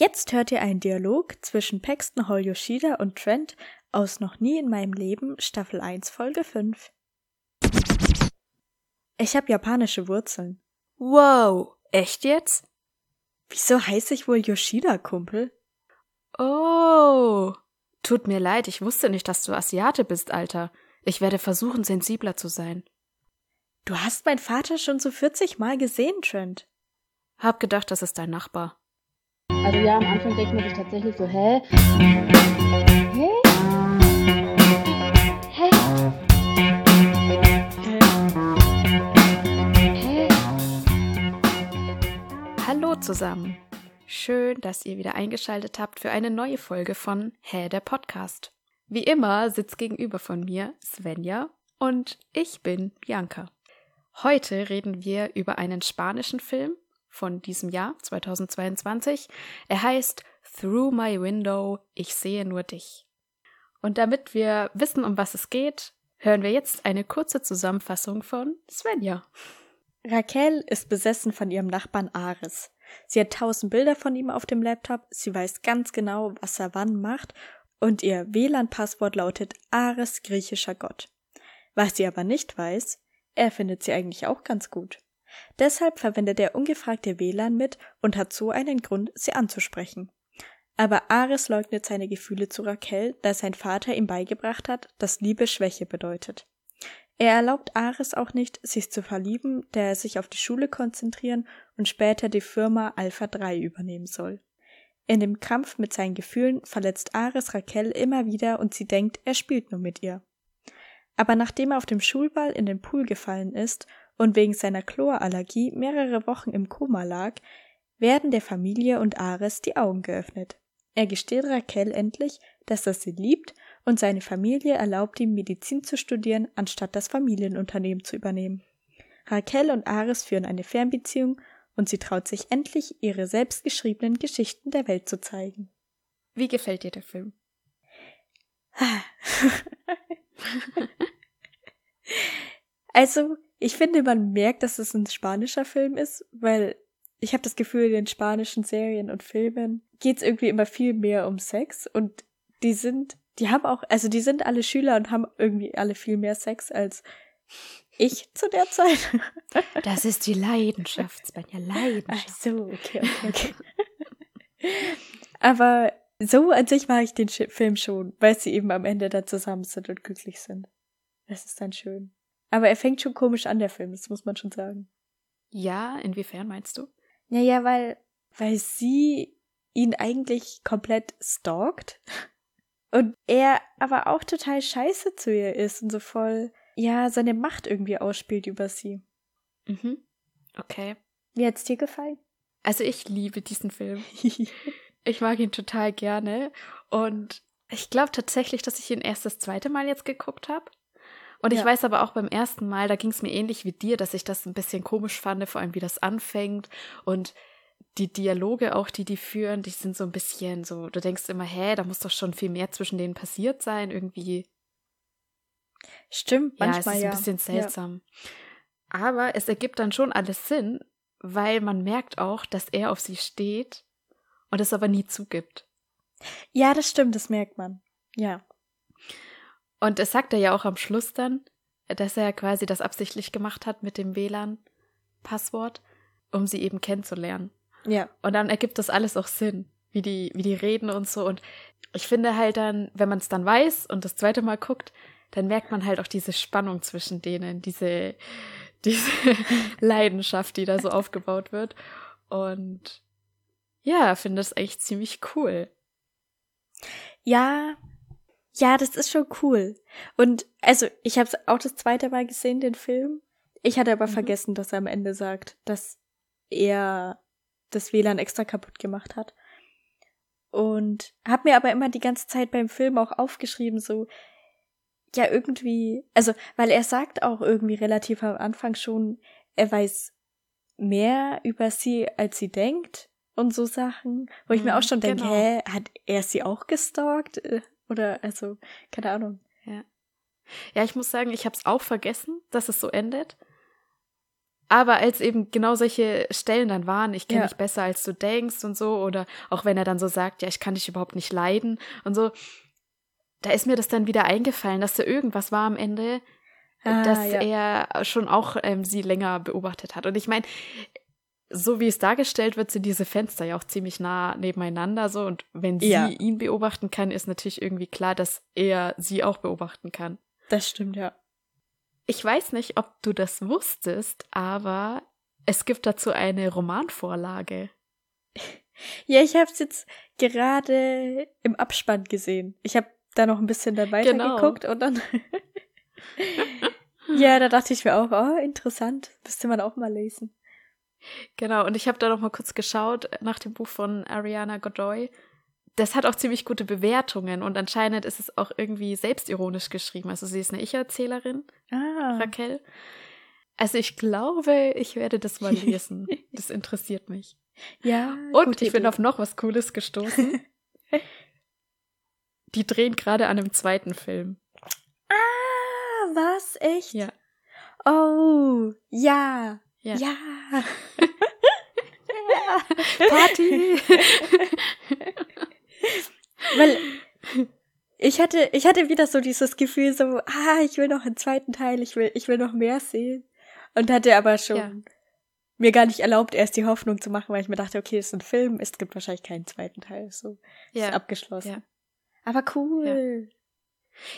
Jetzt hört ihr einen Dialog zwischen Paxton Hall Yoshida und Trent aus Noch nie in meinem Leben, Staffel 1, Folge 5. Ich habe japanische Wurzeln. Wow, echt jetzt? Wieso heiße ich wohl Yoshida, Kumpel? Oh. Tut mir leid, ich wusste nicht, dass du Asiate bist, Alter. Ich werde versuchen, sensibler zu sein. Du hast meinen Vater schon so 40 Mal gesehen, Trent. Hab gedacht, das ist dein Nachbar. Also ja, am Anfang denkt man sich tatsächlich so, hä? Hä? Hä? Hä? Hallo zusammen. Schön, dass ihr wieder eingeschaltet habt für eine neue Folge von Hä, der Podcast. Wie immer sitzt gegenüber von mir Svenja und ich bin Bianca. Heute reden wir über einen spanischen Film von diesem Jahr 2022. Er heißt Through My Window, ich sehe nur dich. Und damit wir wissen, um was es geht, hören wir jetzt eine kurze Zusammenfassung von Svenja. Raquel ist besessen von ihrem Nachbarn Ares. Sie hat tausend Bilder von ihm auf dem Laptop, sie weiß ganz genau, was er wann macht, und ihr WLAN-Passwort lautet Ares griechischer Gott. Was sie aber nicht weiß, er findet sie eigentlich auch ganz gut. Deshalb verwendet er ungefragte WLAN mit und hat so einen Grund, sie anzusprechen. Aber Ares leugnet seine Gefühle zu Raquel, da sein Vater ihm beigebracht hat, dass Liebe Schwäche bedeutet. Er erlaubt Ares auch nicht, sich zu verlieben, da er sich auf die Schule konzentrieren und später die Firma Alpha 3 übernehmen soll. In dem Kampf mit seinen Gefühlen verletzt Ares Raquel immer wieder und sie denkt, er spielt nur mit ihr. Aber nachdem er auf dem Schulball in den Pool gefallen ist und wegen seiner Chlorallergie mehrere Wochen im Koma lag, werden der Familie und Ares die Augen geöffnet. Er gesteht Raquel endlich, dass er sie liebt und seine Familie erlaubt ihm, Medizin zu studieren, anstatt das Familienunternehmen zu übernehmen. Raquel und Ares führen eine Fernbeziehung und sie traut sich endlich, ihre selbstgeschriebenen Geschichten der Welt zu zeigen. Wie gefällt dir der Film? also, ich finde, man merkt, dass es ein spanischer Film ist, weil ich habe das Gefühl, in den spanischen Serien und Filmen geht's irgendwie immer viel mehr um Sex und die sind, die haben auch, also die sind alle Schüler und haben irgendwie alle viel mehr Sex als ich zu der Zeit. Das ist die Leidenschaft, Svenja, Leidenschaft. Ach so, okay, okay, okay. Aber so an sich mag ich den Film schon, weil sie eben am Ende da zusammen sind und glücklich sind. Das ist dann schön. Aber er fängt schon komisch an, der Film, das muss man schon sagen. Ja, inwiefern meinst du? Naja, weil, weil sie ihn eigentlich komplett stalkt und er aber auch total scheiße zu ihr ist und so voll, ja, seine Macht irgendwie ausspielt über sie. Mhm. Okay. Wie hat's dir gefallen? Also ich liebe diesen Film. ich mag ihn total gerne und ich glaube tatsächlich, dass ich ihn erst das zweite Mal jetzt geguckt habe. Und ich weiß aber auch beim ersten Mal, da ging es mir ähnlich wie dir, dass ich das ein bisschen komisch fand, vor allem wie das anfängt und die Dialoge auch, die die führen, die sind so ein bisschen so, du denkst immer, hä, da muss doch schon viel mehr zwischen denen passiert sein, irgendwie. Stimmt, manchmal ja. Es ist ja. ein bisschen seltsam. Ja. Aber es ergibt dann schon alles Sinn, weil man merkt auch, dass er auf sie steht und es aber nie zugibt. Ja, das stimmt, das merkt man. Ja. Und es sagt er ja auch am Schluss dann, dass er quasi das absichtlich gemacht hat mit dem WLAN-Passwort, um sie eben kennenzulernen. Ja. Und dann ergibt das alles auch Sinn, wie die, wie die reden und so. Und ich finde halt dann, wenn man es dann weiß und das zweite Mal guckt, dann merkt man halt auch diese Spannung zwischen denen, diese, diese Leidenschaft, die da so aufgebaut wird. Und ja, finde es echt ziemlich cool. Ja, ja, das ist schon cool. Und also, ich habe auch das zweite Mal gesehen, den Film. Ich hatte aber mhm. vergessen, dass er am Ende sagt, dass er das WLAN extra kaputt gemacht hat. Und hab mir aber immer die ganze Zeit beim Film auch aufgeschrieben, so, ja, irgendwie, also, weil er sagt auch irgendwie relativ am Anfang schon, er weiß mehr über sie, als sie denkt und so Sachen, wo ich mir auch mhm, schon denke, genau. hä, hat er sie auch gestalkt? Oder, also, keine Ahnung. Ja. Ja, ich muss sagen, ich habe es auch vergessen, dass es so endet. Aber als eben genau solche Stellen dann waren, ich kenne Ja. dich besser als du denkst und so, oder auch wenn er dann so sagt, ja, ich kann dich überhaupt nicht leiden und so, da ist mir das dann wieder eingefallen, dass da irgendwas war am Ende, Ah, dass ja. er schon auch ähm, sie länger beobachtet hat. Und ich meine, so wie es dargestellt wird, sind diese Fenster ja auch ziemlich nah nebeneinander so. Und wenn sie Ja. ihn beobachten kann, ist natürlich irgendwie klar, dass er sie auch beobachten kann. Das stimmt, ja. Ich weiß nicht, ob du das wusstest, aber es gibt dazu eine Romanvorlage. Ja, ich habe es jetzt gerade im Abspann gesehen. Ich habe da noch ein bisschen dann Genau. weitergeguckt und dann. ja, da dachte ich mir auch, oh, interessant. Müsste man auch mal lesen. Genau, und ich habe da noch mal kurz geschaut nach dem Buch von Ariana Godoy. Das hat auch ziemlich gute Bewertungen und anscheinend ist es auch irgendwie selbstironisch geschrieben. Also sie ist eine Ich-Erzählerin, Ah. Raquel. Also ich glaube, ich werde das mal lesen. Das interessiert mich. Ja. Und ich bin Idee. auf noch was Cooles gestoßen. Die drehen gerade an einem zweiten Film. Ah, was? Echt? Ja. Oh, ja. Ja. Ja. Party! Weil ich hatte, ich hatte wieder so dieses Gefühl, so, ah, ich will noch einen zweiten Teil, ich will, ich will noch mehr sehen. Und hatte aber schon Ja. mir gar nicht erlaubt, erst die Hoffnung zu machen, weil ich mir dachte, okay, es ist ein Film, es gibt wahrscheinlich keinen zweiten Teil, so. Ist ja. abgeschlossen. Ja. Aber cool.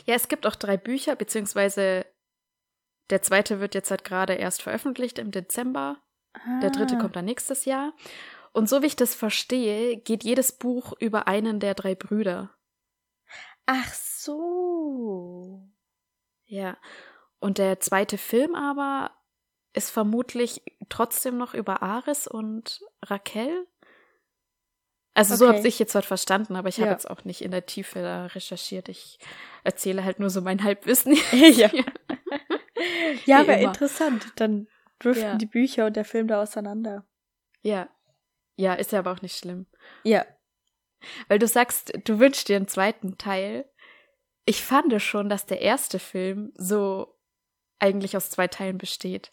ja, es gibt auch drei Bücher, beziehungsweise der zweite wird jetzt halt gerade erst veröffentlicht im Dezember. Der dritte Ah. kommt dann nächstes Jahr. Und so wie ich das verstehe, geht jedes Buch über einen der drei Brüder. Ach so. Ja. Und der zweite Film aber ist vermutlich trotzdem noch über Aris und Raquel. Also so Okay. habe ich jetzt halt verstanden, aber ich habe Ja. jetzt auch nicht in der Tiefe da recherchiert. Ich erzähle halt nur so mein Halbwissen. ja. Ja. Immer. interessant. Dann driften Ja. die Bücher und der Film da auseinander. ja. Ja, ist ja aber auch nicht schlimm. Ja. Weil du sagst, du wünschst dir einen zweiten Teil. Ich fand schon, dass der erste Film so eigentlich aus zwei Teilen besteht.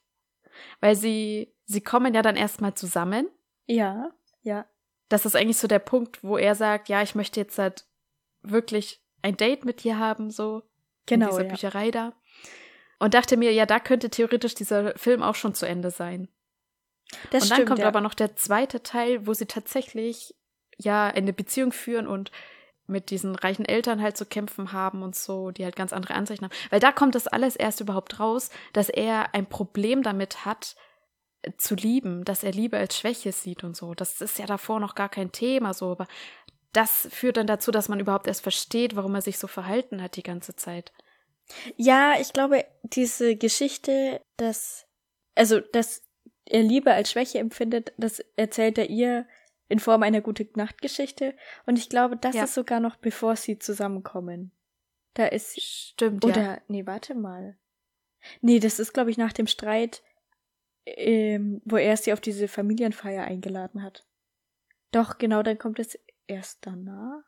Weil sie, sie kommen ja dann erstmal zusammen. Ja. Ja. Das ist eigentlich so der Punkt, wo er sagt, ja, ich möchte jetzt halt wirklich ein Date mit dir haben, so in Genau. dieser Ja. Bücherei da. Und dachte mir, ja, da könnte theoretisch dieser Film auch schon zu Ende sein. Das und dann stimmt, kommt ja. aber noch der zweite Teil, wo sie tatsächlich ja eine Beziehung führen und mit diesen reichen Eltern halt zu kämpfen haben und so, die halt ganz andere Ansichten haben. Weil da kommt das alles erst überhaupt raus, dass er ein Problem damit hat, äh, zu lieben, dass er Liebe als Schwäche sieht und so. Das ist ja davor noch gar kein Thema so, aber das führt dann dazu, dass man überhaupt erst versteht, warum er sich so verhalten hat die ganze Zeit. Ja, ich glaube, diese Geschichte, dass, also, dass er Liebe als Schwäche empfindet, das erzählt er ihr in Form einer gute Nachtgeschichte. Und ich glaube, das Ja. ist sogar noch bevor sie zusammenkommen. Da ist, Stimmt, oder, ja. nee, warte mal. Nee, das ist, glaube ich, nach dem Streit, ähm, wo er sie auf diese Familienfeier eingeladen hat. Doch, genau, dann kommt es erst danach.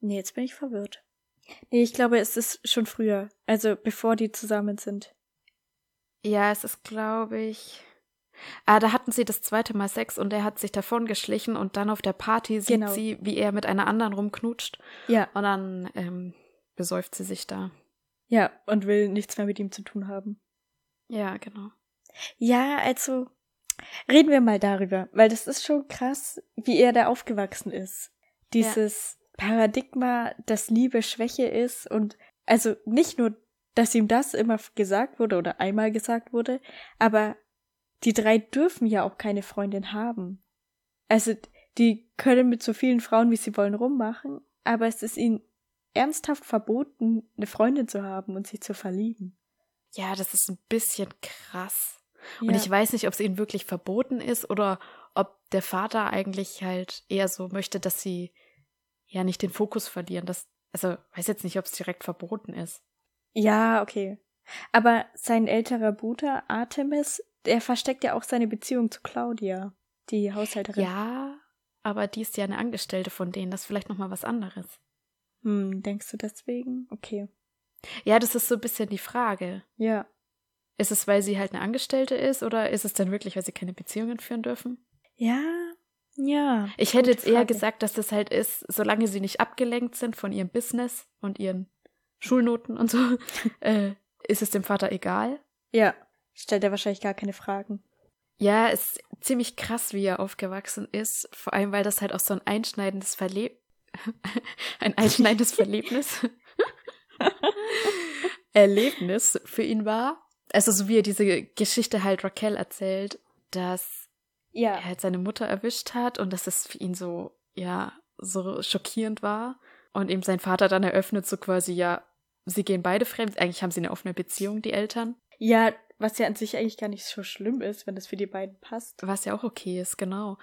Nee, jetzt bin ich verwirrt. Nee, ich glaube, es ist schon früher. Also bevor die zusammen sind. Ja, es ist, glaube ich. Ah, da hatten sie das zweite Mal Sex und er hat sich davon geschlichen und dann auf der Party sieht Genau. sie, wie er mit einer anderen rumknutscht Ja, und dann ähm, besäuft sie sich da. ja, und will nichts mehr mit ihm zu tun haben. Ja, genau. Ja, also reden wir mal darüber, weil das ist schon krass, wie er da aufgewachsen ist. Dieses Paradigma, dass Liebe Schwäche ist und also nicht nur, dass ihm das immer gesagt wurde oder einmal gesagt wurde, aber die drei dürfen ja auch keine Freundin haben. Also die können mit so vielen Frauen, wie sie wollen, rummachen, aber es ist ihnen ernsthaft verboten, eine Freundin zu haben und sich zu verlieben. Ja, das ist ein bisschen krass. Und Ja. ich weiß nicht, ob es ihnen wirklich verboten ist oder ob der Vater eigentlich halt eher so möchte, dass sie ja nicht den Fokus verlieren. Das, also weiß jetzt nicht, ob es direkt verboten ist. Ja, okay. Aber sein älterer Bruder Artemis, der versteckt ja auch seine Beziehung zu Claudia, die Haushälterin. Ja, aber die ist ja eine Angestellte von denen. Das ist vielleicht noch mal was anderes. Hm, denkst du deswegen? Okay. Ja, das ist so ein bisschen die Frage. Ja. Ist es, weil sie halt eine Angestellte ist oder ist es dann wirklich, weil sie keine Beziehungen führen dürfen? Ja, ja. Ich hätte jetzt eher Frage. gesagt, dass das halt ist, solange sie nicht abgelenkt sind von ihrem Business und ihren Schulnoten und so, äh, ist es dem Vater egal. Ja, stellt er wahrscheinlich gar keine Fragen. Ja, ist ziemlich krass, wie er aufgewachsen ist. Vor allem, weil das halt auch so ein einschneidendes Verleb ein einschneidendes Verlebnis Erlebnis für ihn war. Also so wie er diese Geschichte halt Raquel erzählt, dass Ja. er halt seine Mutter erwischt hat und dass es für ihn so, ja, so schockierend war. Und ihm sein Vater dann eröffnet, so quasi, ja, sie gehen beide fremd. Eigentlich haben sie eine offene Beziehung, die Eltern. Ja, was ja an sich eigentlich gar nicht so schlimm ist, wenn das für die beiden passt. Was ja auch okay ist, genau.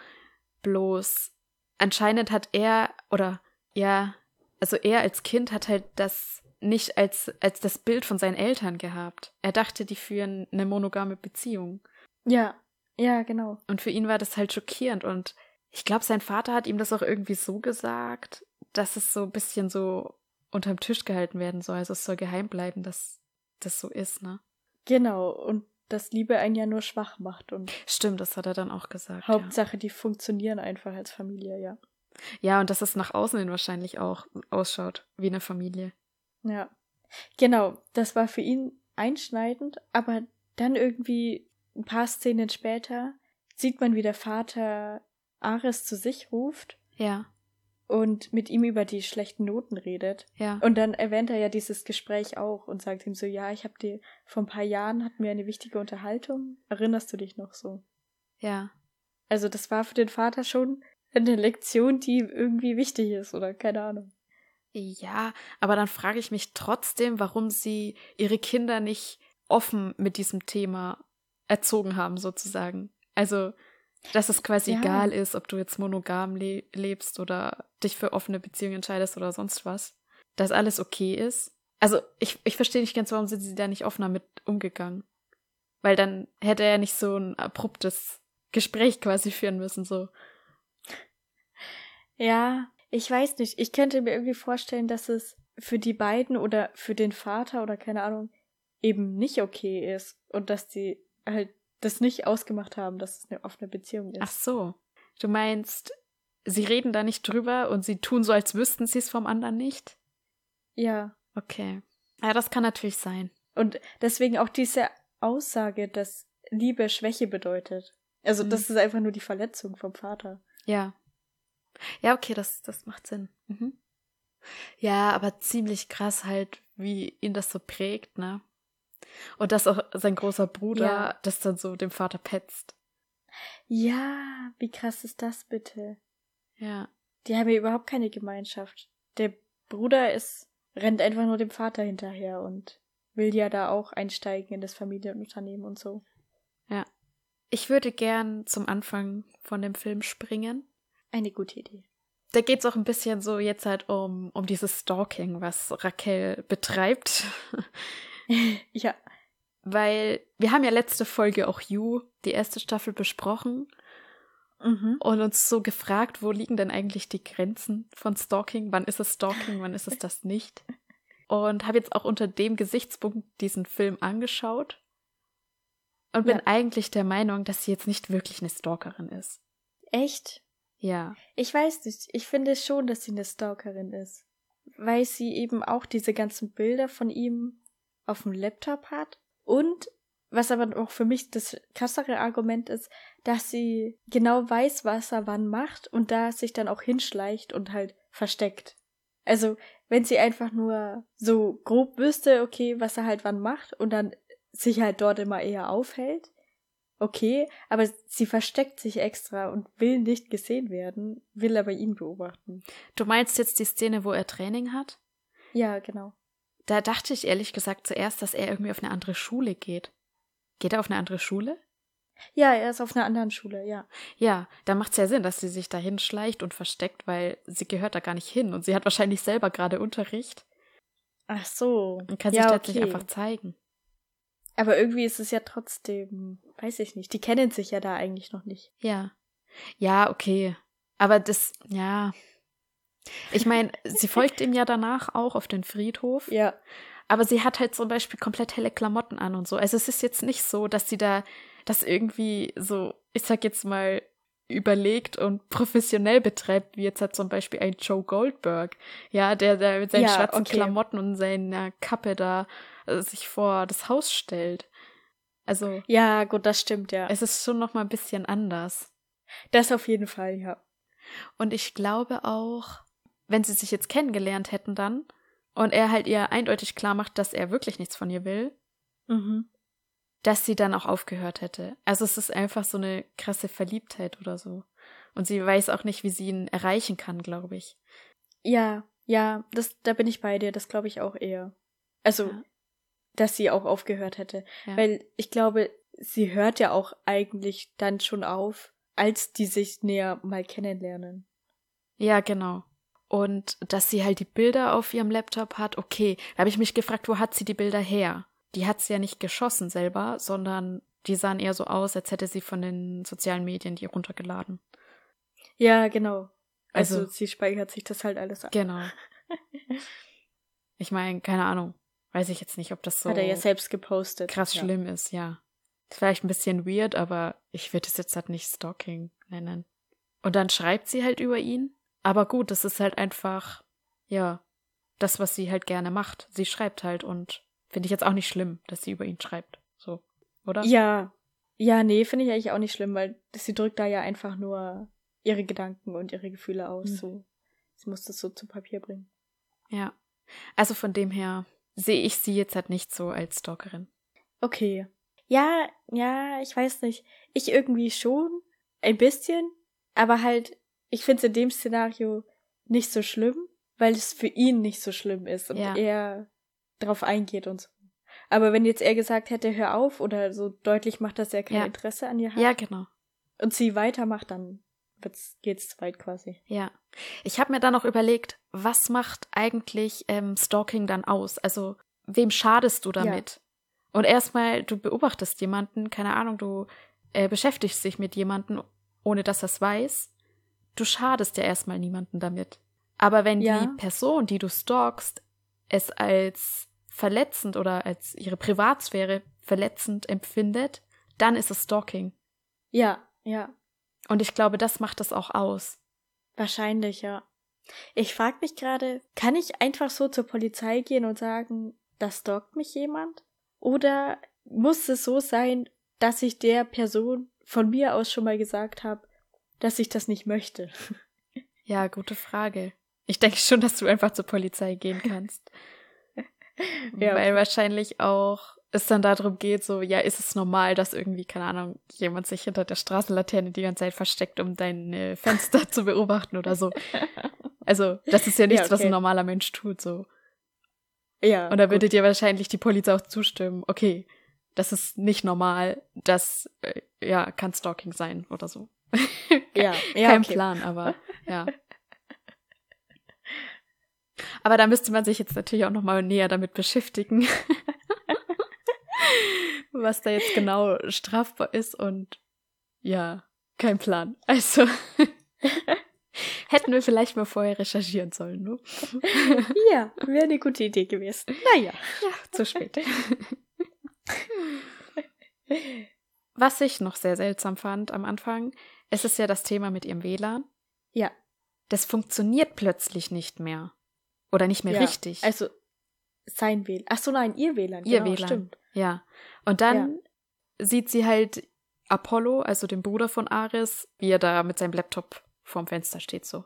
Bloß anscheinend hat er, oder ja, also er als Kind hat halt das nicht als, als das Bild von seinen Eltern gehabt. Er dachte, die führen eine monogame Beziehung. Ja, ja, genau. Und für ihn war das halt schockierend. Und ich glaube, sein Vater hat ihm das auch irgendwie so gesagt, dass es so ein bisschen so unterm Tisch gehalten werden soll. Also es soll geheim bleiben, dass das so ist, ne? Genau. Und dass Liebe einen ja nur schwach macht und Stimmt, das hat er dann auch gesagt. Ja. Hauptsache, die funktionieren einfach als Familie, ja. ja, und dass es nach außen hin wahrscheinlich auch ausschaut wie eine Familie. Ja. Genau, das war für ihn einschneidend, aber dann irgendwie ein paar Szenen später sieht man, wie der Vater Ares zu sich ruft Ja, und mit ihm über die schlechten Noten redet. ja. Und dann erwähnt er ja dieses Gespräch auch und sagt ihm so, ja, ich habe dir vor ein paar Jahren hatten wir eine wichtige Unterhaltung. Erinnerst du dich noch so? Ja. Also das war für den Vater schon eine Lektion, die irgendwie wichtig ist oder keine Ahnung. Ja, aber dann frage ich mich trotzdem, warum sie ihre Kinder nicht offen mit diesem Thema erzogen haben, sozusagen. Also, dass es quasi Ja. egal ist, ob du jetzt monogam le lebst oder dich für offene Beziehungen entscheidest oder sonst was. Dass alles okay ist. Also, ich, ich verstehe nicht ganz, warum sind sie da nicht offener mit umgegangen. Weil dann hätte er nicht so ein abruptes Gespräch quasi führen müssen, so. Ja, ich weiß nicht. Ich könnte mir irgendwie vorstellen, dass es für die beiden oder für den Vater oder keine Ahnung eben nicht okay ist und dass die halt das nicht ausgemacht haben, dass es eine offene Beziehung ist. Ach so. Du meinst, sie reden da nicht drüber und sie tun so, als wüssten sie es vom anderen nicht? Ja. Okay. Ja, das kann natürlich sein. Und deswegen auch diese Aussage, dass Liebe Schwäche bedeutet. Also Mhm. das ist einfach nur die Verletzung vom Vater. Ja. Ja, okay, das, das macht Sinn. Mhm. Ja, aber ziemlich krass halt, wie ihn das so prägt, ne? Und dass auch sein großer Bruder Ja. das dann so dem Vater petzt. Ja, wie krass ist das bitte? Ja. Die haben ja überhaupt keine Gemeinschaft. Der Bruder ist, rennt einfach nur dem Vater hinterher und will ja da auch einsteigen in das Familienunternehmen und so. Ich würde gern zum Anfang von dem Film springen. Eine gute Idee. Da geht's auch ein bisschen so jetzt halt um, um dieses Stalking, was Raquel betreibt. ja, Weil wir haben ja letzte Folge auch You, die erste Staffel, besprochen mhm. und uns so gefragt, wo liegen denn eigentlich die Grenzen von Stalking? Wann ist es Stalking, wann ist es das nicht? Und habe jetzt auch unter dem Gesichtspunkt diesen Film angeschaut und bin Ja. eigentlich der Meinung, dass sie jetzt nicht wirklich eine Stalkerin ist. echt? Ja. Ich weiß nicht. Ich finde schon, dass sie eine Stalkerin ist. Weil sie eben auch diese ganzen Bilder von ihm auf dem Laptop hat. Und was aber auch für mich das krassere Argument ist, dass sie genau weiß, was er wann macht und da sich dann auch hinschleicht und halt versteckt. Also, wenn sie einfach nur so grob wüsste, okay, was er halt wann macht und dann sich halt dort immer eher aufhält, okay, aber sie versteckt sich extra und will nicht gesehen werden, will aber ihn beobachten. Du meinst jetzt die Szene, wo er Training hat? Ja, genau. Da dachte ich ehrlich gesagt zuerst, dass er irgendwie auf eine andere Schule geht. Geht er auf eine andere Schule? Ja, er ist auf einer anderen Schule, ja. Ja, da macht es ja Sinn, dass sie sich da hinschleicht und versteckt, weil sie gehört da gar nicht hin und sie hat wahrscheinlich selber gerade Unterricht Ach so. und kann ja, sich nicht okay. einfach zeigen. Aber irgendwie ist es ja trotzdem, weiß ich nicht, die kennen sich ja da eigentlich noch nicht. Ja. Ja, okay. Aber das, ja. Ich meine, sie folgt ihm ja danach auch auf den Friedhof. Ja. Aber sie hat halt zum Beispiel komplett helle Klamotten an und so. Also es ist jetzt nicht so, dass sie da das irgendwie so, ich sag jetzt mal, überlegt und professionell betreibt, wie jetzt hat zum Beispiel ein Joe Goldberg, ja, der, der mit seinen Ja, schwarzen okay. Klamotten und seiner Kappe da äh, sich vor das Haus stellt. Also Ja, gut, das stimmt, ja. es ist schon noch mal ein bisschen anders. Das auf jeden Fall, ja. Und ich glaube auch, wenn sie sich jetzt kennengelernt hätten dann und er halt ihr eindeutig klar macht, dass er wirklich nichts von ihr will, Mhm. dass sie dann auch aufgehört hätte. Also es ist einfach so eine krasse Verliebtheit oder so. Und sie weiß auch nicht, wie sie ihn erreichen kann, glaube ich. Ja, ja, das, da bin ich bei dir, das glaube ich auch eher. Also, Ja. dass sie auch aufgehört hätte. Ja. Weil ich glaube, sie hört ja auch eigentlich dann schon auf, als die sich näher mal kennenlernen. Ja, genau. Und dass sie halt die Bilder auf ihrem Laptop hat, okay. Da habe ich mich gefragt, wo hat sie die Bilder her? Die hat sie ja nicht geschossen selber, sondern die sahen eher so aus, als hätte sie von den sozialen Medien die runtergeladen. Ja, genau. Also, Also- sie speichert sich das halt alles ab. Genau. Ich meine, keine Ahnung. Weiß ich jetzt nicht, ob das so Hat er ja selbst gepostet. krass ja. schlimm ist, ja. Vielleicht ein bisschen weird, aber ich würde es jetzt halt nicht Stalking nennen. Und dann schreibt sie halt über ihn. Aber gut, das ist halt einfach, ja, das, was sie halt gerne macht. Sie schreibt halt und finde ich jetzt auch nicht schlimm, dass sie über ihn schreibt. So, oder? Ja. Ja, nee, finde ich eigentlich auch nicht schlimm, weil sie drückt da ja einfach nur ihre Gedanken und ihre Gefühle aus. Mhm. So. Sie muss das so zu Papier bringen. Ja. Also von dem her sehe ich sie jetzt halt nicht so als Stalkerin. Okay. Ja, ja, ich weiß nicht. Ich irgendwie schon. Ein bisschen. Aber halt, ich finde es in dem Szenario nicht so schlimm, weil es für ihn nicht so schlimm ist und Ja. er drauf eingeht und so. Aber wenn jetzt er gesagt hätte, hör auf oder so deutlich macht, dass er kein Ja. Interesse an ihr hat Ja, genau. und sie weitermacht, dann wird's, geht's zu weit quasi. Ja. Ich habe mir dann noch überlegt, was macht eigentlich ähm, Stalking dann aus? Also, wem schadest du damit? Und erstmal, du beobachtest jemanden, keine Ahnung, du äh, beschäftigst dich mit jemanden, ohne dass er es weiß. Du schadest ja erstmal niemanden damit. Aber wenn Ja. die Person, die du stalkst, es als verletzend oder als ihre Privatsphäre verletzend empfindet, dann ist es Stalking. Ja, ja. Und ich glaube, das macht das auch aus. Wahrscheinlich, ja. Ich frage mich gerade, kann ich einfach so zur Polizei gehen und sagen, da stalkt mich jemand? Oder muss es so sein, dass ich der Person von mir aus schon mal gesagt habe, dass ich das nicht möchte? Ja, gute Frage. Ich denke schon, dass du einfach zur Polizei gehen kannst. Ja, Weil wahrscheinlich auch es dann darum geht, so, ja, ist es normal, dass irgendwie, keine Ahnung, jemand sich hinter der Straßenlaterne die ganze Zeit versteckt, um deine Fenster zu beobachten oder so. Also, das ist ja nichts, was okay. ein normaler Mensch tut, so. Ja. Und da würde dir wahrscheinlich die Polizei auch zustimmen, okay, das ist nicht normal, das, äh, ja, kann Stalking sein oder so. ja, ja, Kein okay. Plan, aber ja. Aber da müsste man sich jetzt natürlich auch noch mal näher damit beschäftigen, was da jetzt genau strafbar ist und ja, kein Plan. Also hätten wir vielleicht mal vorher recherchieren sollen, ne? Ja, wäre eine gute Idee gewesen. Naja. Ja, zu spät. Was ich noch sehr seltsam fand am Anfang, es ist ja das Thema mit ihrem WLAN. Ja. Das funktioniert plötzlich nicht mehr. Oder nicht mehr ja. richtig. Also, sein WLAN. Ach so, nein, ihr WLAN. Ihr genau, WLAN. Stimmt. ja. Und dann sieht sie halt Apollo, also den Bruder von Ares, wie er da mit seinem Laptop vorm Fenster steht so.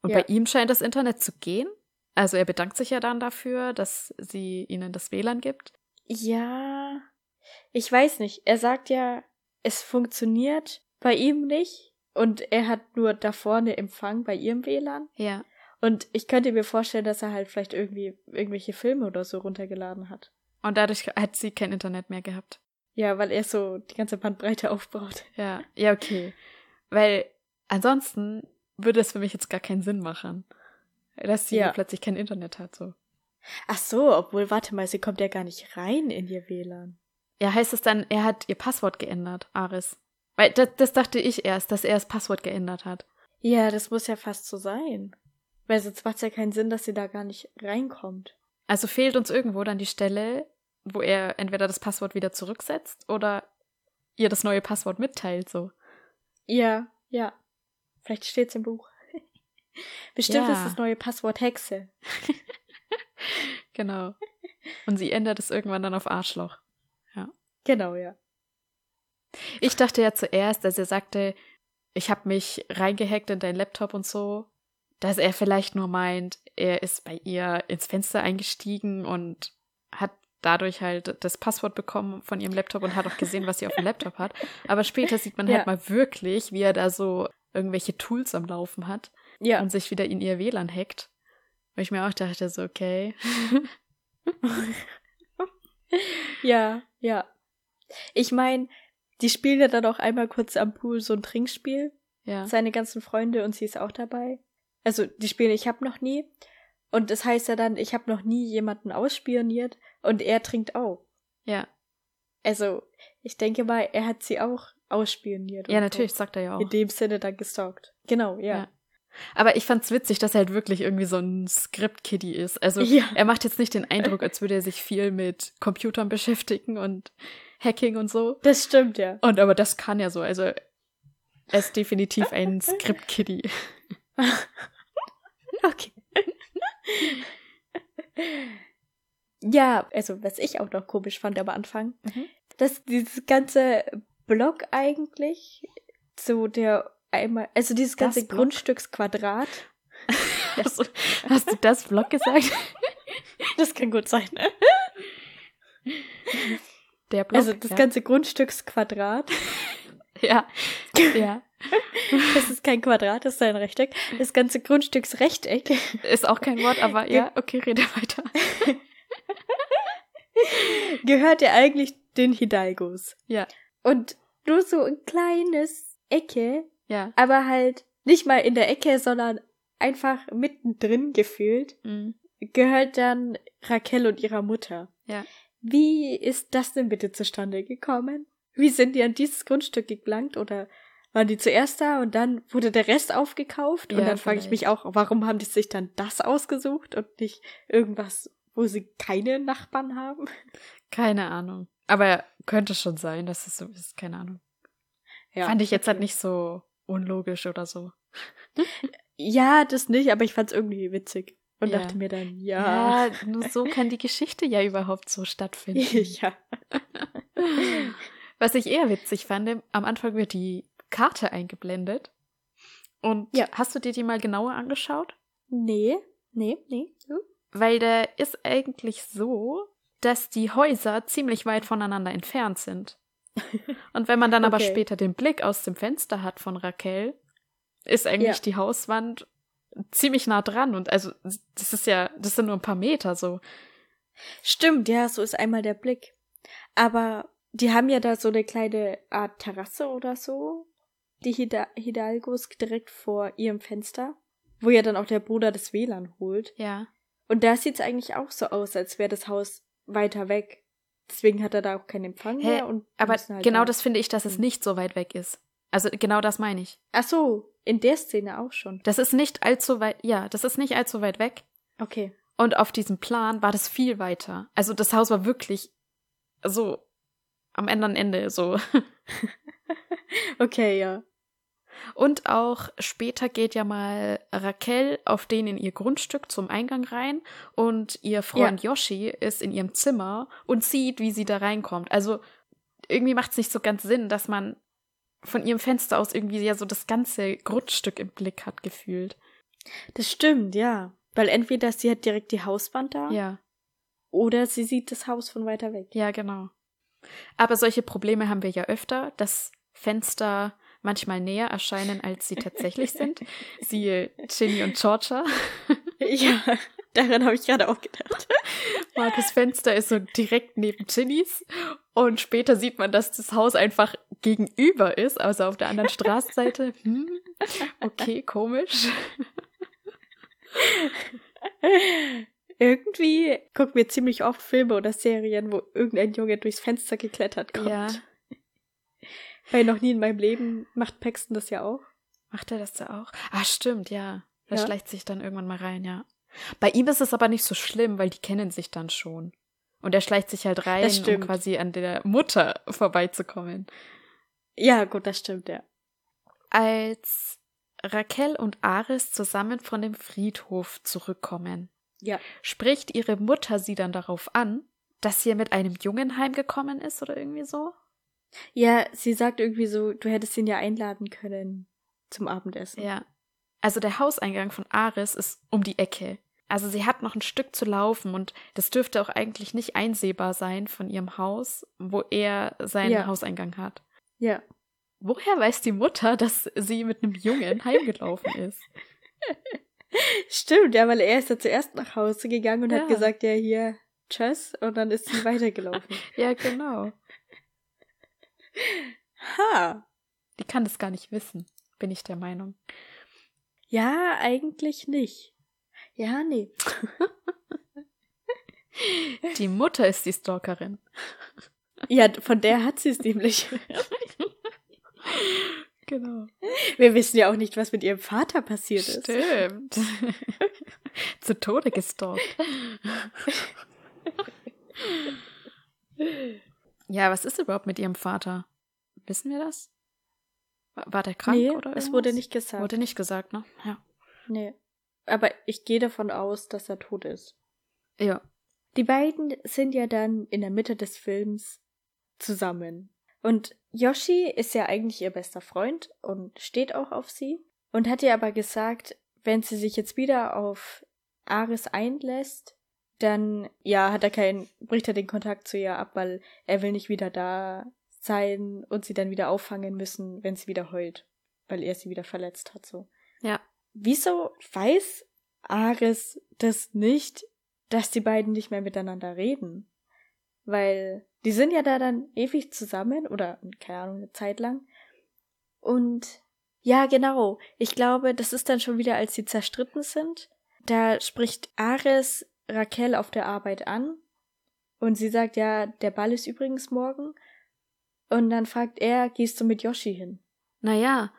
Und Ja. bei ihm scheint das Internet zu gehen. Also er bedankt sich ja dann dafür, dass sie ihnen das WLAN gibt. Ja, ich weiß nicht. Er sagt ja, es funktioniert bei ihm nicht und er hat nur da vorne Empfang bei ihrem WLAN. Ja. Und ich könnte mir vorstellen, dass er halt vielleicht irgendwie irgendwelche Filme oder so runtergeladen hat. Und dadurch hat sie kein Internet mehr gehabt. Ja, weil er so die ganze Bandbreite aufbaut. Ja, ja, okay. Weil ansonsten würde es für mich jetzt gar keinen Sinn machen, dass sie Ja. plötzlich kein Internet hat. So. Ach so, obwohl, warte mal, sie kommt ja gar nicht rein in ihr WLAN. Ja, heißt es dann, er hat ihr Passwort geändert, Aris? Weil das, das dachte ich erst, dass er das Passwort geändert hat. Ja, das muss ja fast so sein. Weil sonst macht es ja keinen Sinn, dass sie da gar nicht reinkommt. Also fehlt uns irgendwo dann die Stelle, wo er entweder das Passwort wieder zurücksetzt oder ihr das neue Passwort mitteilt, so. Ja, ja. Vielleicht steht's im Buch. Bestimmt Ja. ist das neue Passwort Hexe. Genau. Und sie ändert es irgendwann dann auf Arschloch. Genau, ja. Ich dachte ja zuerst, als er sagte, ich habe mich reingehackt in deinen Laptop und so, dass er vielleicht nur meint, er ist bei ihr ins Fenster eingestiegen und hat dadurch halt das Passwort bekommen von ihrem Laptop und hat auch gesehen, was sie auf dem Laptop hat. Aber später sieht man Ja. halt mal wirklich, wie er da so irgendwelche Tools am Laufen hat Ja. und sich wieder in ihr WLAN hackt. Wo ich mir auch dachte, so, okay. Ja, ja. Ich meine, die spielen ja dann auch einmal kurz am Pool so ein Trinkspiel. Ja. Seine ganzen Freunde und sie ist auch dabei. Also, die spielen Ich hab noch nie. Und das heißt ja dann, ich habe noch nie jemanden ausspioniert und er trinkt auch. Ja. Also, ich denke mal, er hat sie auch ausspioniert. Ja, natürlich, sagt er ja auch. In dem Sinne dann gestalkt. Genau, ja. Ja. Aber ich fand's witzig, dass er halt wirklich irgendwie so ein Script-Kiddie ist. Also Ja. er macht jetzt nicht den Eindruck, als würde er sich viel mit Computern beschäftigen und Hacking und so. Das stimmt, ja. Und aber das kann er so. Also er ist definitiv ein Script-Kiddie. Okay. ja, also was ich auch noch komisch fand am Anfang, Mhm. dass dieses ganze Block eigentlich so der einmal, also dieses Das ganze Block? Grundstücksquadrat, Hast du, hast du das Vlog gesagt? das kann gut sein. ne? Der Block. Also das ja. ganze Grundstücksquadrat, Ja. Ja. das ist kein Quadrat, das ist ein Rechteck, das ganze Grundstücksrechteck Ist auch kein Wort, aber ja, okay, rede weiter. gehört ja eigentlich den Hidalgos. Ja. Und nur so ein kleines Ecke Ja. aber halt nicht mal in der Ecke, sondern einfach mittendrin gefühlt, Mhm. gehört dann Raquel und ihrer Mutter. Ja. Wie ist das denn bitte zustande gekommen? Wie sind die an dieses Grundstück gelangt oder waren die zuerst da und dann wurde der Rest aufgekauft? und Ja, dann frage ich mich auch, warum haben die sich dann das ausgesucht und nicht irgendwas, wo sie keine Nachbarn haben? Keine Ahnung. Aber könnte schon sein, dass es so ist. Keine Ahnung. Ja, Fand ich jetzt halt nicht so unlogisch oder so. Ja, das nicht, aber ich fand's irgendwie witzig. Und Ja. dachte mir dann, ja. Ja, nur so kann die Geschichte ja überhaupt so stattfinden. ja. Was ich eher witzig fand, am Anfang wird die Karte eingeblendet. Und Ja. hast du dir die mal genauer angeschaut? Nee, nee, nee. Hm? Weil der ist eigentlich so, dass die Häuser ziemlich weit voneinander entfernt sind. Und wenn man dann aber Okay. später den Blick aus dem Fenster hat von Raquel, ist eigentlich Ja. die Hauswand ziemlich nah dran. Und also, das ist ja, das sind nur ein paar Meter so. Stimmt, ja, so ist einmal der Blick. Aber die haben ja da so eine kleine Art Terrasse oder so. Die Hida Hidalgos direkt vor ihrem Fenster. Wo ja dann auch der Bruder das WLAN holt. Ja. Und da sieht's eigentlich auch so aus, als wäre das Haus weiter weg. Deswegen hat er da auch keinen Empfang Hä, mehr. Und Aber halt genau da- das finde ich, dass es nicht so weit weg ist. Also genau das meine ich. Ach so, in der Szene auch schon. Das ist nicht allzu weit, ja, das ist nicht allzu weit weg. Okay. Und auf diesem Plan war das viel weiter. Also das Haus war wirklich so am anderen Ende so. Okay, ja. Und auch später geht ja mal Raquel auf den in ihr Grundstück zum Eingang rein und ihr Freund Yoshi ist in ihrem Zimmer und sieht, wie sie da reinkommt. Also irgendwie macht es nicht so ganz Sinn, dass man von ihrem Fenster aus irgendwie ja so das ganze Grundstück im Blick hat gefühlt. Das stimmt, ja. Weil entweder sie hat direkt die Hauswand da Ja, oder sie sieht das Haus von weiter weg. ja, genau. Aber solche Probleme haben wir ja öfter, dass Fenster manchmal näher erscheinen, als sie tatsächlich sind. Siehe Ginny und Georgia. Ja, daran habe ich gerade auch gedacht. Markus Fenster ist so direkt neben Ginnys und später sieht man, dass das Haus einfach gegenüber ist, also auf der anderen Straßenseite. Hm, okay, komisch. Irgendwie gucken wir ziemlich oft Filme oder Serien, wo irgendein Junge durchs Fenster geklettert kommt. Ja. Weil noch nie in meinem Leben macht Paxton das ja auch. Macht er das da auch? Ah, stimmt, ja. Er Ja. schleicht sich dann irgendwann mal rein, ja. Bei ihm ist es aber nicht so schlimm, weil die kennen sich dann schon. Und er schleicht sich halt rein, um quasi an der Mutter vorbeizukommen. Ja, gut, das stimmt, ja. Als Raquel und Aris zusammen von dem Friedhof zurückkommen, Ja. spricht ihre Mutter sie dann darauf an, dass sie mit einem Jungen heimgekommen ist oder irgendwie so? Ja, sie sagt irgendwie so, du hättest ihn ja einladen können zum Abendessen. Ja. Also der Hauseingang von Aris ist um die Ecke. Also sie hat noch ein Stück zu laufen und das dürfte auch eigentlich nicht einsehbar sein von ihrem Haus, wo er seinen Ja. Hauseingang hat. Ja. Woher weiß die Mutter, dass sie mit einem Jungen heimgelaufen ist? Stimmt, ja, weil er ist ja zuerst nach Hause gegangen und Ja. hat gesagt, ja, hier, tschüss, und dann ist sie weitergelaufen. Ja, genau. ha. Die kann das gar nicht wissen, bin ich der Meinung. Ja, eigentlich nicht. Ja, nee. Die Mutter ist die Stalkerin. Ja, von der hat sie es nämlich. Genau. Wir wissen ja auch nicht, was mit ihrem Vater passiert ist. Stimmt. Zu Tode gestalkt. ja, was ist überhaupt mit ihrem Vater? Wissen wir das? War, war der krank nee, oder es irgendwas? wurde nicht gesagt. Wurde nicht gesagt, ne? Ja. Nee. Aber ich gehe davon aus, dass er tot ist. Ja. Die beiden sind ja dann in der Mitte des Films zusammen. Und Yoshi ist ja eigentlich ihr bester Freund und steht auch auf sie und hat ihr aber gesagt, wenn sie sich jetzt wieder auf Aris einlässt, dann ja, hat er keinen bricht er den Kontakt zu ihr ab, weil er will nicht wieder da sein und sie dann wieder auffangen müssen, wenn sie wieder heult, weil er sie wieder verletzt hat so. Ja. Wieso weiß Aris das nicht, dass die beiden nicht mehr miteinander reden? Weil die sind ja da dann ewig zusammen oder keine Ahnung, eine Zeit lang. Und ja, genau. Ich glaube, das ist dann schon wieder, als sie zerstritten sind. Da spricht Ares Raquel auf der Arbeit an und sie sagt, ja, der Ball ist übrigens morgen. Und dann fragt er, gehst du mit Yoshi hin? Naja,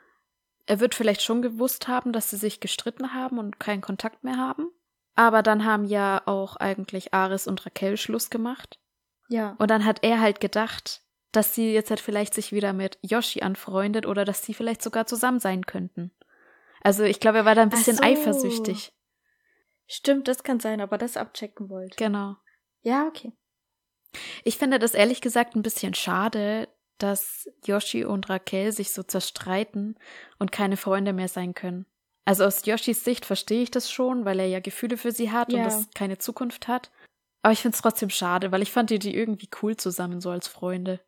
er wird vielleicht schon gewusst haben, dass sie sich gestritten haben und keinen Kontakt mehr haben. Aber dann haben ja auch eigentlich Aris und Raquel Schluss gemacht. Ja. Und dann hat er halt gedacht, dass sie jetzt halt vielleicht sich wieder mit Yoshi anfreundet oder dass sie vielleicht sogar zusammen sein könnten. Also ich glaube, er war da ein bisschen so. eifersüchtig. Stimmt, das kann sein, aber das abchecken wollte. Genau. Ja, okay. Ich finde das ehrlich gesagt ein bisschen schade, dass Yoshi und Raquel sich so zerstreiten und keine Freunde mehr sein können. Also aus Yoshis Sicht verstehe ich das schon, weil er ja Gefühle für sie hat und Ja. das keine Zukunft hat. Aber ich finde es trotzdem schade, weil ich fand die, die irgendwie cool zusammen, so als Freunde.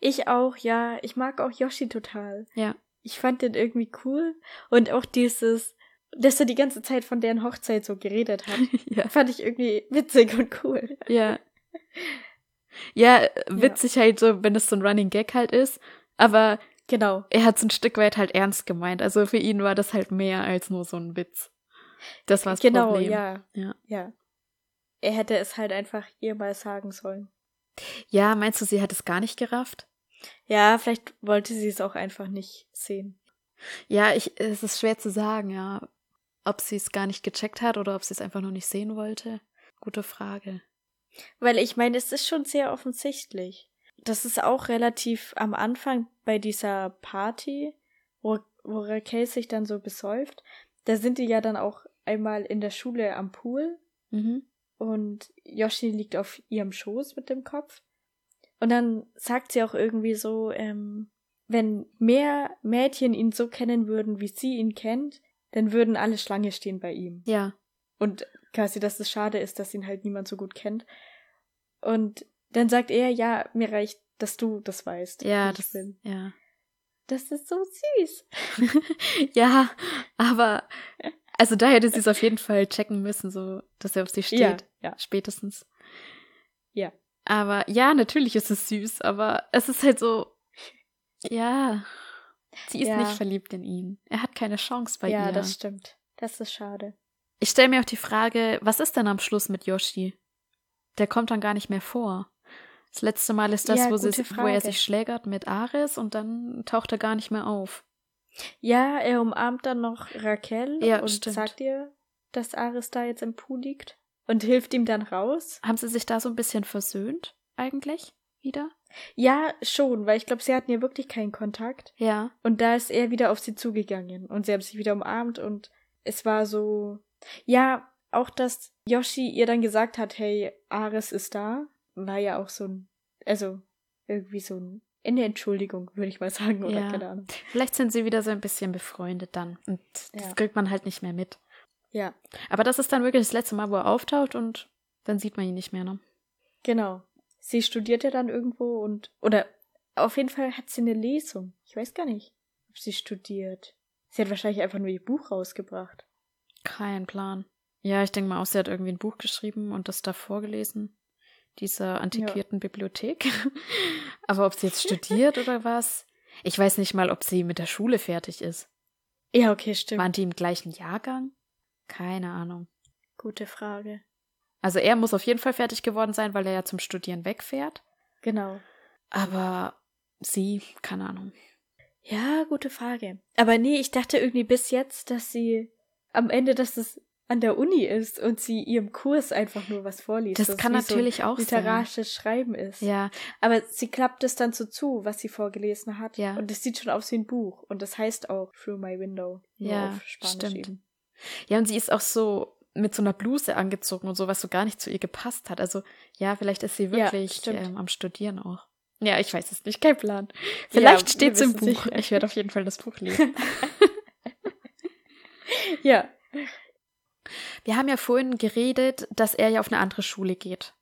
Ich auch, ja. Ich mag auch Yoshi total. Ja. Ich fand den irgendwie cool. Und auch dieses, dass er die ganze Zeit von deren Hochzeit so geredet hat, ja. fand ich irgendwie witzig und cool. Ja. Ja, witzig halt so, wenn es so ein Running Gag halt ist. Aber Genau. er hat es ein Stück weit halt ernst gemeint. Also für ihn war das halt mehr als nur so ein Witz. Das war das genau, Problem. ja. Ja. Ja. Er hätte es halt einfach ihr mal sagen sollen. Ja, meinst du, sie hat es gar nicht gerafft? Ja, vielleicht wollte sie es auch einfach nicht sehen. Ja, ich, es ist schwer zu sagen, ja. Ob sie es gar nicht gecheckt hat oder ob sie es einfach nur nicht sehen wollte. Gute Frage. Weil ich meine, es ist schon sehr offensichtlich. Das ist auch relativ am Anfang bei dieser Party, wo, wo Raquel sich dann so besäuft. Da sind die ja dann auch einmal in der Schule am Pool Mhm. Und Yoshi liegt auf ihrem Schoß mit dem Kopf. Und dann sagt sie auch irgendwie so, ähm, wenn mehr Mädchen ihn so kennen würden, wie sie ihn kennt, dann würden alle Schlange stehen bei ihm. Ja. Und quasi, dass es schade ist, dass ihn halt niemand so gut kennt. Und dann sagt er, ja, mir reicht, dass du das weißt. Ja, das, bin. ja. Das ist so süß. ja, aber, also da hätte sie es auf jeden Fall checken müssen, so, dass er auf sie steht. Ja, ja. Spätestens. Ja. Aber ja, natürlich ist es süß, aber es ist halt so, ja, sie ist Ja. nicht verliebt in ihn. Er hat keine Chance bei ja, ihr. das stimmt. Das ist schade. Ich stelle mir auch die Frage, was ist denn am Schluss mit Yoshi? Der kommt dann gar nicht mehr vor. Das letzte Mal ist das, Ja, wo, sie, wo er sich schlägert mit Ares und dann taucht er gar nicht mehr auf. Ja, er umarmt dann noch Raquel Ja, und stimmt. sagt ihr, dass Ares da jetzt im Pool liegt und hilft ihm dann raus. Haben sie sich da so ein bisschen versöhnt, eigentlich? Wieder? Ja, schon, weil ich glaube, sie hatten ja wirklich keinen Kontakt. Ja. Und da ist er wieder auf sie zugegangen und sie haben sich wieder umarmt und es war so. Ja, auch dass Yoshi ihr dann gesagt hat, hey, Ares ist da, war ja auch so ein, also irgendwie so ein, eine Entschuldigung, würde ich mal sagen, oder Ja. keine Ahnung. Vielleicht sind sie wieder so ein bisschen befreundet dann. Und das Ja. kriegt man halt nicht mehr mit. Ja, Aber das ist dann wirklich das letzte Mal, wo er auftaucht und dann sieht man ihn nicht mehr, ne? genau. Sie studiert ja dann irgendwo und, oder auf jeden Fall hat sie eine Lesung. Ich weiß gar nicht, ob sie studiert. Sie hat wahrscheinlich einfach nur ihr Buch rausgebracht. Kein Plan. Ja, ich denke mal auch, sie hat irgendwie ein Buch geschrieben und das da vorgelesen. Dieser antiquierten Bibliothek. Aber ob sie jetzt studiert oder was? Ich weiß nicht mal, ob sie mit der Schule fertig ist. Ja, okay, stimmt. Waren die im gleichen Jahrgang? Keine Ahnung. Gute Frage. Also er muss auf jeden Fall fertig geworden sein, weil er ja zum Studieren wegfährt. Genau. Aber sie, keine Ahnung. Ja, gute Frage. Aber nee, ich dachte irgendwie bis jetzt, dass sie am Ende, dass es an der Uni ist und sie ihrem Kurs einfach nur was vorliest. Das es kann wie so natürlich auch sein. literarisches Schreiben ist. Ja, Aber sie klappt es dann so zu, was sie vorgelesen hat. Ja. Und es sieht schon aus wie ein Buch. Und das heißt auch Through My Window. Ja, stimmt. eben. Ja, und sie ist auch so mit so einer Bluse angezogen und so, was so gar nicht zu ihr gepasst hat. Also, ja, vielleicht ist sie Ja, wirklich stimmt. ähm, am Studieren auch. Ja, ich weiß es nicht, kein Plan. Vielleicht wir steht's im Buch. nicht. Ich werde auf jeden Fall das Buch lesen. Ja. Wir haben ja vorhin geredet, dass er ja auf eine andere Schule geht.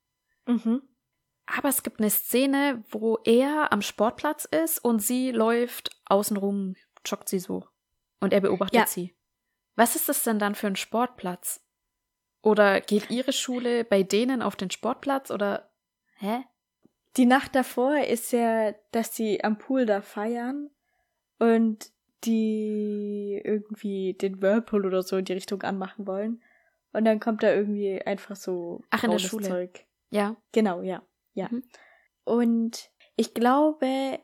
Mhm. Aber es gibt eine Szene, wo er am Sportplatz ist und sie läuft außenrum, joggt sie so. Und er beobachtet Ja. sie. Was ist das denn dann für ein Sportplatz? Oder geht ihre Schule bei denen auf den Sportplatz oder hä? Die Nacht davor ist ja, dass sie am Pool da feiern und die irgendwie den Whirlpool oder so in die Richtung anmachen wollen. Und dann kommt da irgendwie einfach so Ach, in der Schule. Zeug. Ja. Genau, ja. Ja. Mhm. Und ich glaube,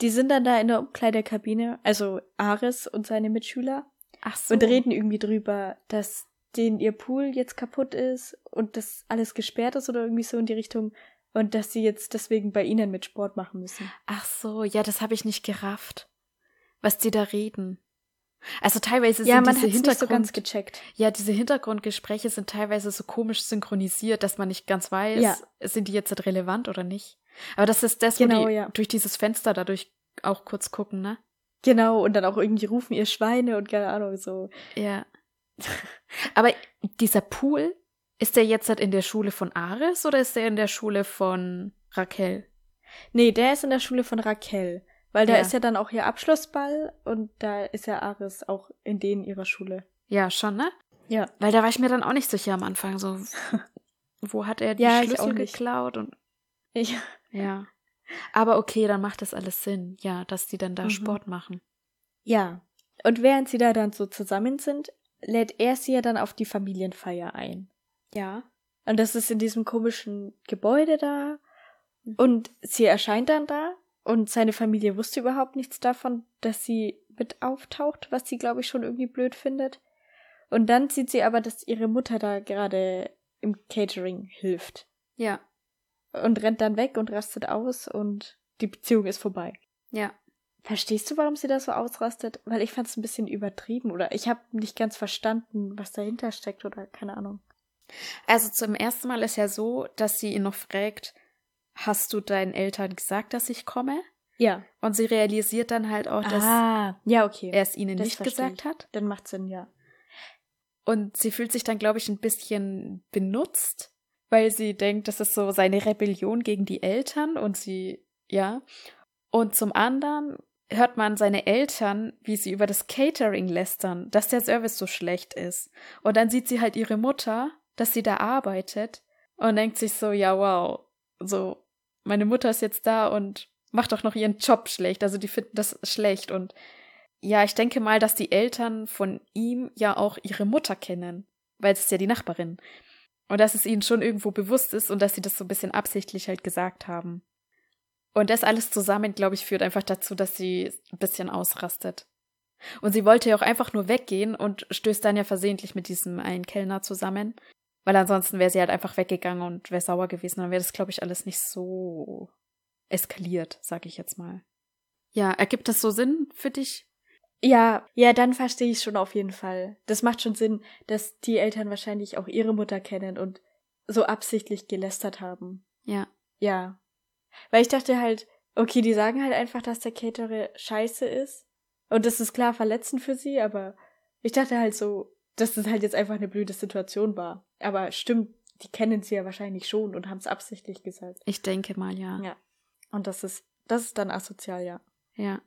die sind dann da in der Umkleidekabine, also Ares und seine Mitschüler, Ach so. und reden irgendwie drüber, dass denen ihr Pool jetzt kaputt ist und dass alles gesperrt ist oder irgendwie so in die Richtung und dass sie jetzt deswegen bei ihnen mit Sport machen müssen. Ach so, ja, das habe ich nicht gerafft. Was die da reden. Also teilweise ja, sind man diese nicht so Hintergrund ganz gecheckt. Ja, diese Hintergrundgespräche sind teilweise so komisch synchronisiert, dass man nicht ganz weiß, Ja. sind die jetzt relevant oder nicht. Aber das ist das, wo Genau, die ja. durch dieses Fenster dadurch auch kurz gucken, ne? Genau, und dann auch irgendwie rufen ihr Schweine und keine Ahnung, so. Ja. Aber dieser Pool, ist der jetzt halt in der Schule von Ares oder ist der in der Schule von Raquel? Nee, der ist in der Schule von Raquel. Weil da Ja. ist ja dann auch ihr Abschlussball und da ist ja Ares auch in denen ihrer Schule. Ja, schon, ne? Ja. Weil da war ich mir dann auch nicht sicher am Anfang, so, wo hat er die Ja, Schlüssel geklaut und Ich, Ja. Aber okay, dann macht das alles Sinn, ja, dass die dann da Mhm. Sport machen. ja. Und während sie da dann so zusammen sind, lädt er sie ja dann auf die Familienfeier ein. Ja. Und das ist in diesem komischen Gebäude da. Und sie erscheint dann da. Und seine Familie wusste überhaupt nichts davon, dass sie mit auftaucht, was sie, glaube ich, schon irgendwie blöd findet. Und dann sieht sie aber, dass ihre Mutter da gerade im Catering hilft. Ja. Und rennt dann weg und rastet aus und die Beziehung ist vorbei. Ja. Verstehst du, warum sie da so ausrastet? Weil ich fand es ein bisschen übertrieben oder ich habe nicht ganz verstanden, was dahinter steckt oder keine Ahnung. Also zum ersten Mal ist ja so, dass sie ihn noch fragt, hast du deinen Eltern gesagt, dass ich komme? Ja. Und sie realisiert dann halt auch, dass ah, ja, okay. er es ihnen Das nicht gesagt ich. hat. Dann macht Sinn, ja. Und sie fühlt sich dann, glaube ich, ein bisschen benutzt, weil sie denkt, das ist so seine Rebellion gegen die Eltern und sie, ja. Und zum anderen hört man seine Eltern, wie sie über das Catering lästern, dass der Service so schlecht ist. Und dann sieht sie halt ihre Mutter, dass sie da arbeitet und denkt sich so, ja, wow, so, meine Mutter ist jetzt da und macht doch noch ihren Job schlecht. Also die finden das schlecht und ja, ich denke mal, dass die Eltern von ihm ja auch ihre Mutter kennen, weil es ist ja die Nachbarin. Und dass es ihnen schon irgendwo bewusst ist und dass sie das so ein bisschen absichtlich halt gesagt haben. Und das alles zusammen, glaube ich, führt einfach dazu, dass sie ein bisschen ausrastet. Und sie wollte ja auch einfach nur weggehen und stößt dann ja versehentlich mit diesem einen Kellner zusammen. Weil ansonsten wäre sie halt einfach weggegangen und wäre sauer gewesen. Dann wäre das, glaube ich, alles nicht so eskaliert, sag ich jetzt mal. Ja, ergibt das so Sinn für dich? Ja, ja, dann verstehe ich schon auf jeden Fall. Das macht schon Sinn, dass die Eltern wahrscheinlich auch ihre Mutter kennen und so absichtlich gelästert haben. Ja. Ja. Weil ich dachte halt, okay, die sagen halt einfach, dass der Caterer scheiße ist. Und das ist klar verletzend für sie, aber ich dachte halt so, dass das halt jetzt einfach eine blöde Situation war. Aber stimmt, die kennen sie ja wahrscheinlich schon und haben es absichtlich gesagt. Ich denke mal, ja. Ja. Und das ist, das ist dann asozial, ja. Ja.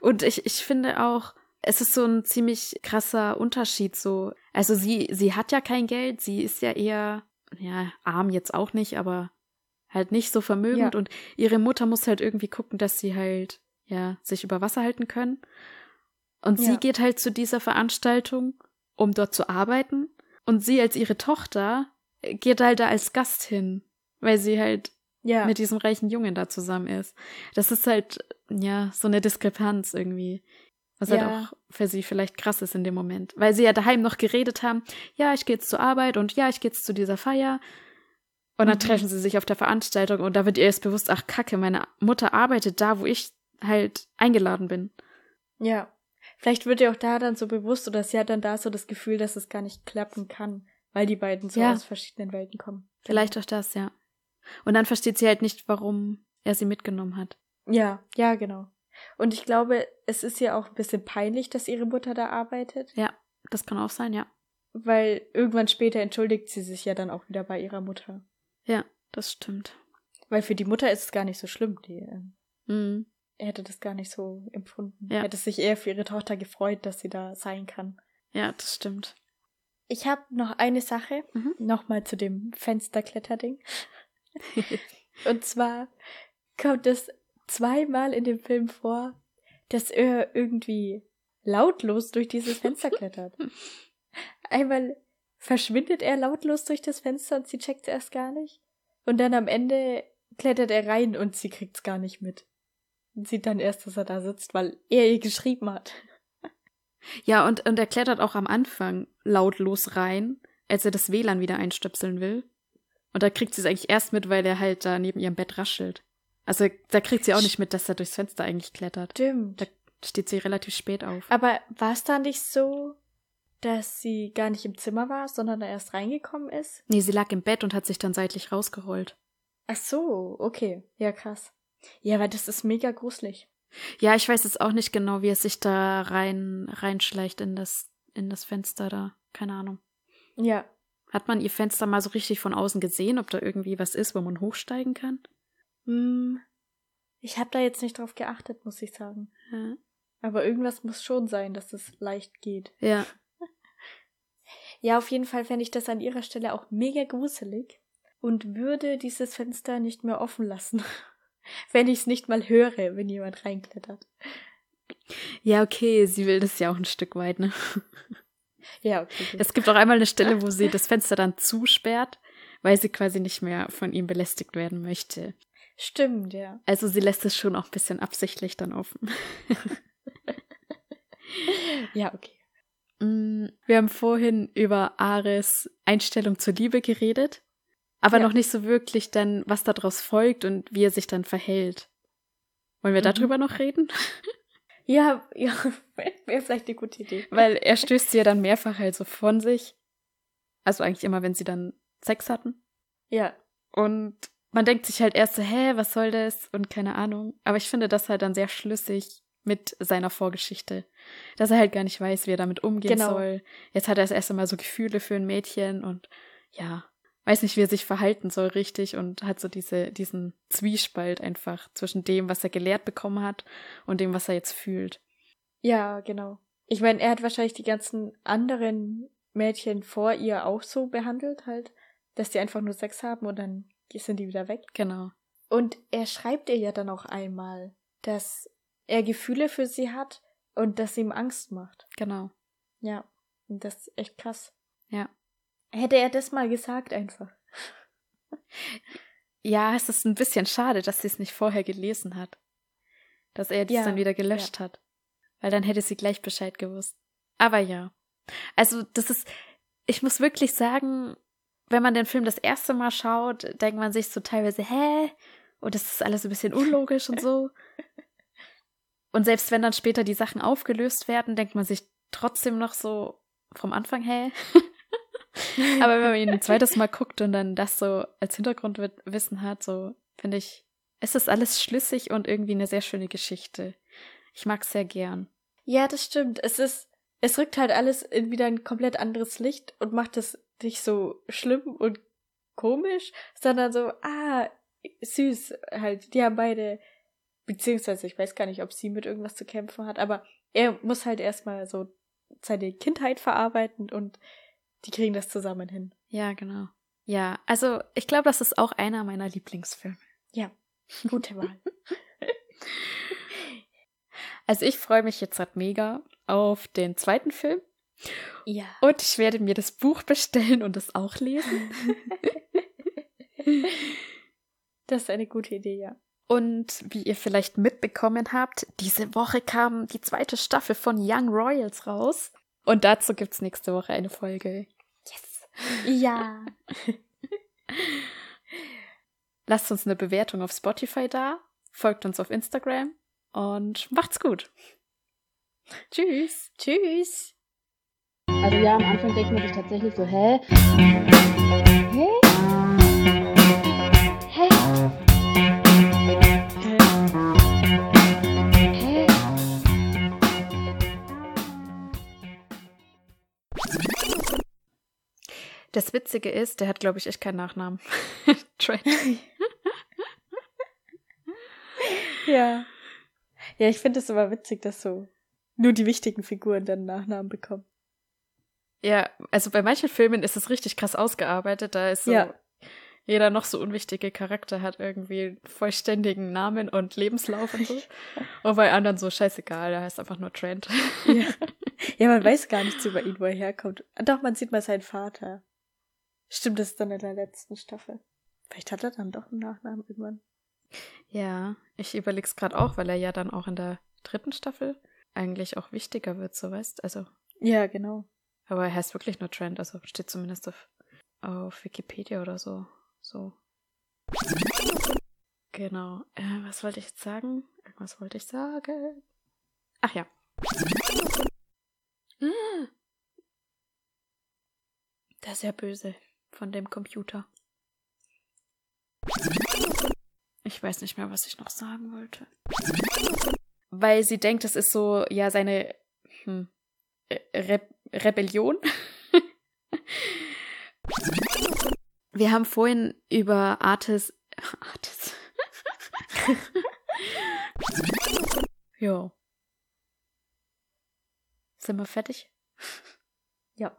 Und ich, ich finde auch, es ist so ein ziemlich krasser Unterschied so. Also sie, sie hat ja kein Geld, sie ist ja eher, ja, arm jetzt auch nicht, aber halt nicht so vermögend Ja. und ihre Mutter muss halt irgendwie gucken, dass sie halt, ja, sich über Wasser halten können. Und sie Ja. geht halt zu dieser Veranstaltung, um dort zu arbeiten. Und sie als ihre Tochter geht halt da als Gast hin, weil sie halt Ja. mit diesem reichen Jungen da zusammen ist. Das ist halt, ja, so eine Diskrepanz irgendwie. Was halt Ja. auch für sie vielleicht krass ist in dem Moment. Weil sie ja daheim noch geredet haben, ja, ich gehe jetzt zur Arbeit und ja, ich gehe jetzt zu dieser Feier. Und dann Mhm. treffen sie sich auf der Veranstaltung und da wird ihr erst bewusst, ach kacke, meine Mutter arbeitet da, wo ich halt eingeladen bin. Ja. Vielleicht wird ihr auch da dann so bewusst oder sie hat dann da so das Gefühl, dass es gar nicht klappen kann, weil die beiden so Ja. aus verschiedenen Welten kommen. Vielleicht auch das, ja. Und dann versteht sie halt nicht, warum er sie mitgenommen hat. Ja, ja, genau. Und ich glaube, es ist ja auch ein bisschen peinlich, dass ihre Mutter da arbeitet, Ja, das kann auch sein, ja. weil irgendwann später entschuldigt sie sich ja dann auch wieder bei ihrer Mutter. Ja, das stimmt. Weil für die Mutter ist es gar nicht so schlimm. Die ähm, Mhm. Hätte das gar nicht so empfunden. Ja. Hätte sich eher für ihre Tochter gefreut, dass sie da sein kann. Ja, das stimmt. Ich habe noch eine Sache, Mhm. nochmal zu dem Fensterkletterding. Und zwar kommt es zweimal in dem Film vor, dass er irgendwie lautlos durch dieses Fenster klettert. Einmal verschwindet er lautlos durch das Fenster und sie checkt erst gar nicht. Und dann am Ende klettert er rein und sie kriegt's gar nicht mit. Sieht dann erst, dass er da sitzt, weil er ihr geschrieben hat. Ja, und, und er klettert auch am Anfang lautlos rein, als er das WLAN wieder einstöpseln will. Und da kriegt sie es eigentlich erst mit, weil er halt da neben ihrem Bett raschelt. Also da kriegt sie auch nicht mit, dass er durchs Fenster eigentlich klettert. Stimmt. Da steht sie relativ spät auf. Aber war es da nicht so, dass sie gar nicht im Zimmer war, sondern erst reingekommen ist? Nee, sie lag im Bett und hat sich dann seitlich rausgerollt. Ach so, okay. Ja, krass. Ja, aber das ist mega gruselig. Ja, ich weiß jetzt auch nicht genau, wie es sich da rein reinschleicht in das in das Fenster da. Keine Ahnung. Ja. Hat man ihr Fenster mal so richtig von außen gesehen, ob da irgendwie was ist, wo man hochsteigen kann? Hm, ich habe da jetzt nicht drauf geachtet, muss ich sagen. Ja. Aber irgendwas muss schon sein, dass es leicht geht. ja. Ja, auf jeden Fall fände ich das an ihrer Stelle auch mega gruselig und würde dieses Fenster nicht mehr offen lassen, wenn ich es nicht mal höre, wenn jemand reinklettert. Ja, okay, sie will das ja auch ein Stück weit, ne? Ja, okay. Gut. Es gibt auch einmal eine Stelle, wo sie das Fenster dann zusperrt, weil sie quasi nicht mehr von ihm belästigt werden möchte. Stimmt, ja. Also sie lässt es schon auch ein bisschen absichtlich dann offen. Ja, okay. Mm, Wir haben vorhin über Ares Einstellung zur Liebe geredet, aber Ja. noch nicht so wirklich dann, was daraus folgt und wie er sich dann verhält. Wollen wir Mhm. darüber noch reden? Ja, ja, wäre vielleicht eine gute Idee. Weil er stößt sie ja dann mehrfach halt so von sich. Also eigentlich immer, wenn sie dann Sex hatten. Ja, Und man denkt sich halt erst so, hä, was soll das? Und keine Ahnung. Aber ich finde das halt dann sehr schlüssig mit seiner Vorgeschichte. Dass er halt gar nicht weiß, wie er damit umgehen Genau. soll. Jetzt hat er das erste Mal so Gefühle für ein Mädchen und ja, weiß nicht, wie er sich verhalten soll richtig und hat so diese, diesen Zwiespalt einfach zwischen dem, was er gelehrt bekommen hat und dem, was er jetzt fühlt. ja, genau. Ich meine, er hat wahrscheinlich die ganzen anderen Mädchen vor ihr auch so behandelt, halt, dass die einfach nur Sex haben und dann sind die wieder weg. Genau. Und er schreibt ihr ja dann auch einmal, dass er Gefühle für sie hat und dass sie ihm Angst macht. Genau. Ja, und das ist echt krass. Ja. Hätte er das mal gesagt einfach. Ja, es ist ein bisschen schade, dass sie es nicht vorher gelesen hat. Dass er dies Ja, dann wieder gelöscht hat. Weil dann hätte sie gleich Bescheid gewusst. Aber ja. Also, das ist, ich muss wirklich sagen, wenn man den Film das erste Mal schaut, denkt man sich so teilweise, hä? Und das ist alles ein bisschen unlogisch und so. Und selbst wenn dann später die Sachen aufgelöst werden, denkt man sich trotzdem noch so vom Anfang, hä? Aber wenn man ihn ein zweites Mal guckt und dann das so als Hintergrundwissen hat, so finde ich, es ist alles schlüssig und irgendwie eine sehr schöne Geschichte. Ich mag es sehr gern. Ja, das stimmt. Es ist, es rückt halt alles in wieder ein komplett anderes Licht und macht es nicht so schlimm und komisch, sondern so, ah, süß halt. Die haben beide, beziehungsweise ich weiß gar nicht, ob sie mit irgendwas zu kämpfen hat, aber er muss halt erstmal so seine Kindheit verarbeiten und die kriegen das zusammen hin. Ja, genau. Ja, also ich glaube, das ist auch einer meiner Lieblingsfilme. Ja, gute Wahl. also ich freue mich jetzt halt mega auf den zweiten Film. Ja. Und ich werde mir das Buch bestellen und es auch lesen. das ist eine gute Idee, ja. Und wie ihr vielleicht mitbekommen habt, diese Woche kam die zweite Staffel von Young Royals raus. Und dazu gibt's nächste Woche eine Folge. Yes. Ja. Lasst uns eine Bewertung auf Spotify da, folgt uns auf Instagram und macht's gut. Tschüss. Tschüss. Also ja, am Anfang denkt man sich tatsächlich so, hä? Hä? Hä? Das Witzige ist, der hat, glaube ich, echt keinen Nachnamen. Trent. Ja. Ja, ich finde es aber witzig, dass so nur die wichtigen Figuren dann Nachnamen bekommen. Ja, also bei manchen Filmen ist es richtig krass ausgearbeitet. Da ist so, Ja. jeder noch so unwichtige Charakter hat irgendwie einen vollständigen Namen und Lebenslauf und so. und bei anderen so scheißegal, der heißt einfach nur Trent. Ja. ja, man weiß gar nichts über ihn, wo er herkommt. Doch, man sieht mal seinen Vater. Stimmt, das ist dann in der letzten Staffel. Vielleicht hat er dann doch einen Nachnamen irgendwann. Ja, ich überleg's gerade auch, weil er ja dann auch in der dritten Staffel eigentlich auch wichtiger wird, so weißt. Also, Ja, genau. aber er heißt wirklich nur Trent, also steht zumindest auf, auf Wikipedia oder so. So. Genau. Äh, was wollte ich jetzt sagen? Irgendwas wollte ich sagen. Ach ja. Ah. Das ist ja böse von dem Computer. Ich weiß nicht mehr, was ich noch sagen wollte. Weil sie denkt, es ist so, ja, seine hm, Re Rebellion. Wir haben vorhin über Artis. Artis. jo. Sind wir fertig? Ja.